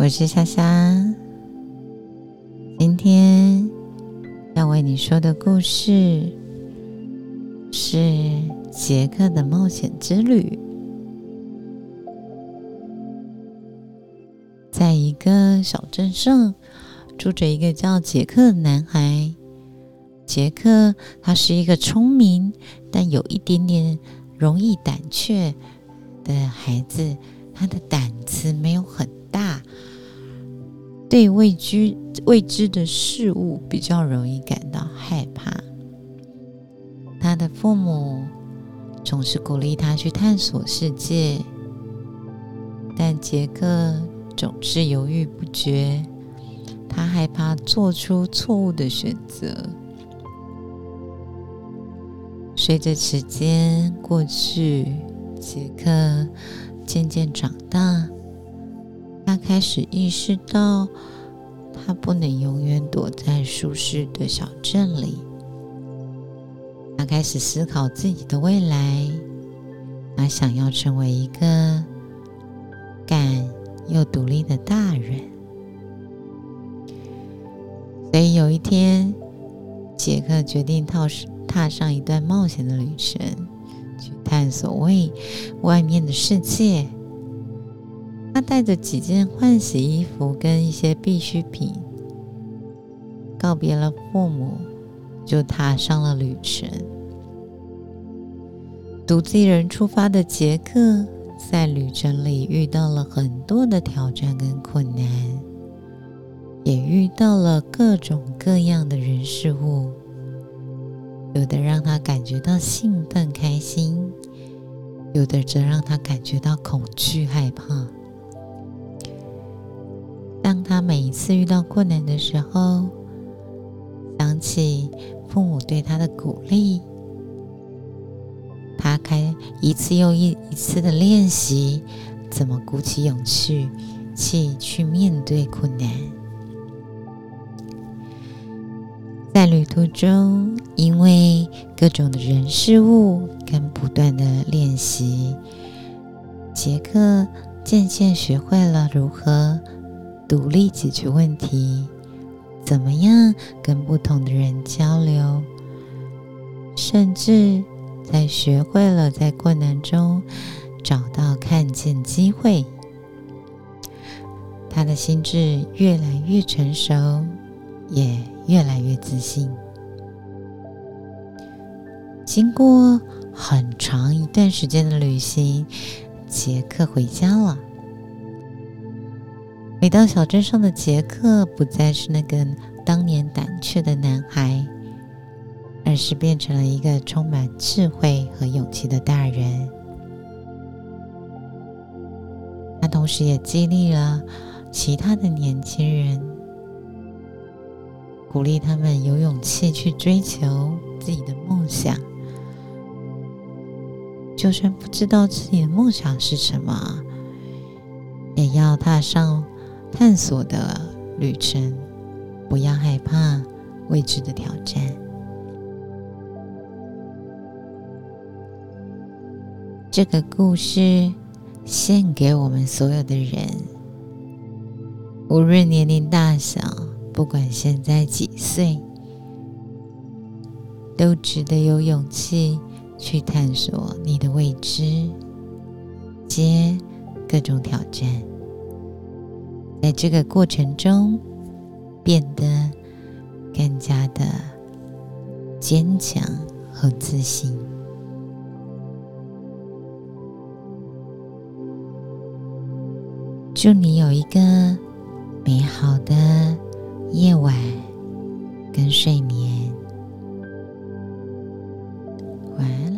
我是莎莎。今天要为你说的故事是杰克的冒险之旅。在一个小镇上，住着一个叫杰克的男孩。杰克他是一个聪明但有一点点容易胆怯的孩子，他的胆子没有很大，对未知未知的事物比较容易感到害怕。他的父母总是鼓励他去探索世界，但杰克总是犹豫不决，他害怕做出错误的选择。随着时间过去，杰克渐渐长大。开始意识到，他不能永远躲在舒适的小镇里。他开始思考自己的未来。他想要成为一个敢又独立的大人。所以有一天，杰克决定套上。踏上一段冒险的旅程，去探索外外面的世界。带着几件换洗衣服跟一些必需品，告别了父母，就踏上了旅程。独自一人出发的杰克，在旅程里遇到了很多的挑战跟困难，也遇到了各种各样的人事物。有的让他感觉到兴奋开心，有的则让他感觉到恐惧害怕。当他每一次遇到困难的时候，想起父母对他的鼓励，他开一次又一一次的练习，怎么鼓起勇气去去面对困难。在旅途中，因为各种的人事物跟不断的练习，杰克渐渐学会了如何独立解决问题，怎么样跟不同的人交流，甚至在学会了在困难中找到看见机会。他的心智越来越成熟，也。越来越自信。经过很长一段时间的旅行，杰克回家了。每当小镇上的杰克，不再是那个当年胆怯的男孩，而是变成了一个充满智慧和勇气的大人。他同时也激励了其他的年轻人。鼓励他们有勇气去追求自己的梦想，就算不知道自己的梦想是什么，也要踏上探索的旅程，不要害怕未知的挑战。这个故事献给我们所有的人，无论年龄大小。不管现在几岁，都值得有勇气去探索你的未知，接各种挑战，在这个过程中变得更加的坚强和自信。祝你有一个美好的夜晚跟睡眠。晚安。